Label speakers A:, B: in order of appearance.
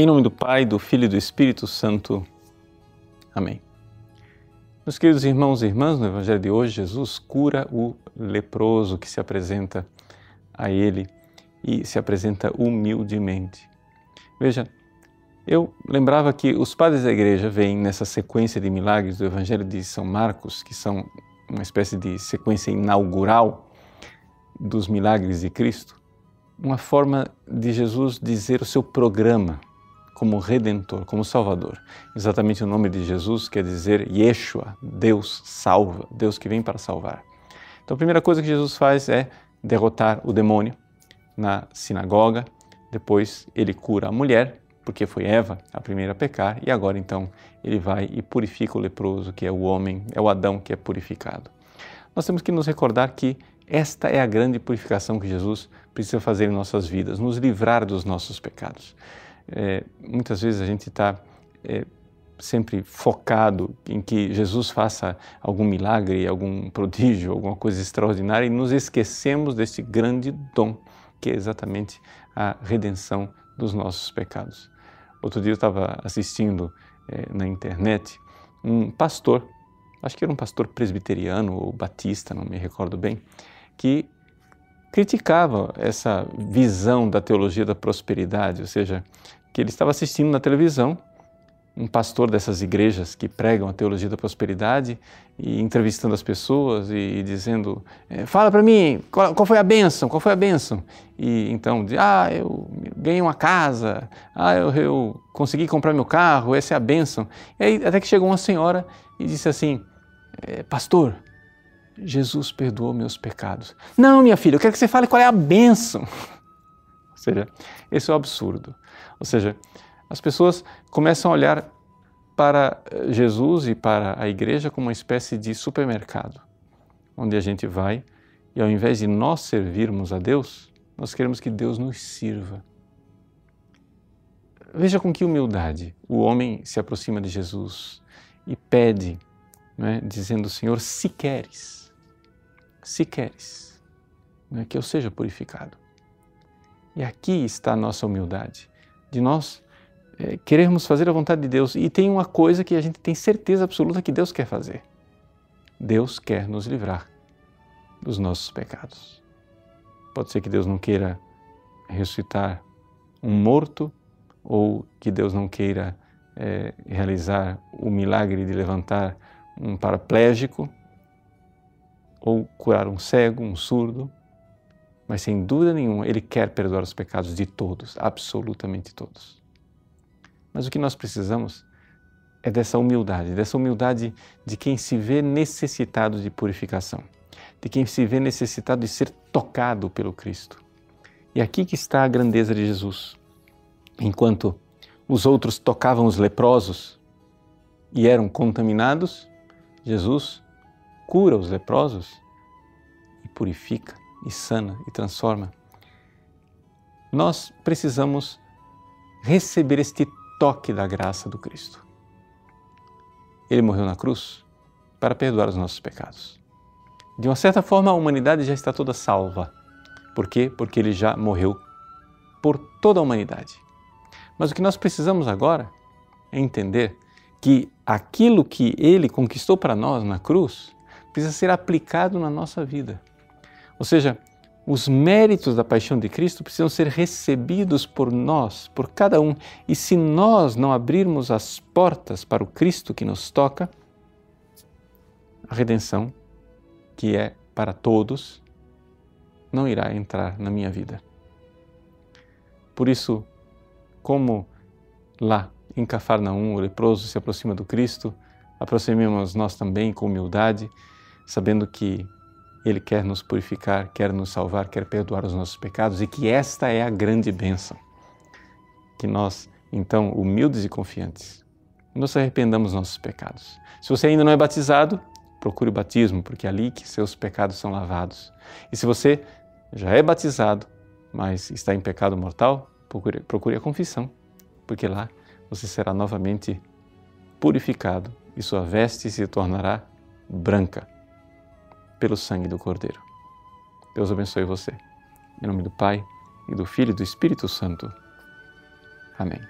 A: Em nome do Pai, do Filho e do Espírito Santo. Amém. Meus queridos irmãos e irmãs, no Evangelho de hoje, Jesus cura o leproso que se apresenta a ele e se apresenta humildemente. Veja, eu lembrava que os padres da igreja veem nessa sequência de milagres do Evangelho de São Marcos, que são uma espécie de sequência inaugural dos milagres de Cristo, uma forma de Jesus dizer o seu programa como redentor, como salvador. Exatamente o nome de Jesus quer dizer Yeshua, Deus salva, Deus que vem para salvar. Então a primeira coisa que Jesus faz é derrotar o demônio na sinagoga, depois ele cura a mulher, porque foi Eva a primeira a pecar, e agora então ele vai e purifica o leproso, que é o homem, é o Adão que é purificado. Nós temos que nos recordar que esta é a grande purificação que Jesus precisa fazer em nossas vidas, nos livrar dos nossos pecados é, muitas vezes a gente está é, sempre focado em que Jesus faça algum milagre, algum prodígio, alguma coisa extraordinária e nos esquecemos deste grande dom que é exatamente a redenção dos nossos pecados. Outro dia eu estava assistindo é, na internet um pastor, acho que era um pastor presbiteriano ou batista, não me recordo bem, que criticava essa visão da teologia da prosperidade, ou seja, que ele estava assistindo na televisão um pastor dessas igrejas que pregam a teologia da prosperidade e entrevistando as pessoas e, dizendo: é, Fala para mim, qual, qual, foi a bênção? Qual foi a bênção? E então, ah, eu ganhei uma casa, ah, eu, eu consegui comprar meu carro, essa é a bênção. E aí, até que chegou uma senhora e disse assim: é, Pastor, Jesus perdoou meus pecados. Não, minha filha, eu quero que você fale qual é a bênção. Ou seja, esse é o absurdo. Ou seja, as pessoas começam a olhar para Jesus e para a igreja como uma espécie de supermercado, onde a gente vai e ao invés de nós servirmos a Deus, nós queremos que Deus nos sirva. Veja com que humildade o homem se aproxima de Jesus e pede, é, dizendo: Senhor, se queres, se queres, é, que eu seja purificado. E aqui está a nossa humildade de nós é, querermos fazer a vontade de Deus. E tem uma coisa que a gente tem certeza absoluta que Deus quer fazer: Deus quer nos livrar dos nossos pecados. Pode ser que Deus não queira ressuscitar um morto, ou que Deus não queira é, realizar o milagre de levantar um paraplégico, ou curar um cego, um surdo, mas sem dúvida nenhuma Ele quer perdoar os pecados de todos, absolutamente todos. Mas o que nós precisamos é dessa humildade, dessa humildade de quem se vê necessitado de purificação, de quem se vê necessitado de ser tocado pelo Cristo. E aqui que está a grandeza de Jesus. Enquanto os outros tocavam os leprosos e eram contaminados, Jesus cura os leprosos e purifica e sana e transforma. Nós precisamos receber este toque da graça do Cristo. Ele morreu na cruz para perdoar os nossos pecados. De uma certa forma, a humanidade já está toda salva. Por quê? Porque ele já morreu por toda a humanidade. Mas o que nós precisamos agora é entender que aquilo que ele conquistou para nós na cruz precisa ser aplicado na nossa vida. Ou seja, os méritos da paixão de Cristo precisam ser recebidos por nós, por cada um. E se nós não abrirmos as portas para o Cristo que nos toca, a redenção, que é para todos, não irá entrar na minha vida. Por isso, como lá em Cafarnaum o leproso se aproxima do Cristo, aproximemos nós também com humildade, sabendo que ele quer nos purificar, quer nos salvar, quer perdoar os nossos pecados e que esta é a grande bênção. Que nós, então, humildes e confiantes, nos arrependamos dos nossos pecados. Se você ainda não é batizado, procure o batismo, porque é ali que seus pecados são lavados. E se você já é batizado, mas está em pecado mortal, procure, procure a confissão, porque lá você será novamente purificado e sua veste se tornará branca pelo sangue do Cordeiro. Deus abençoe você. Em nome do Pai, e do Filho e do Espírito Santo. Amém.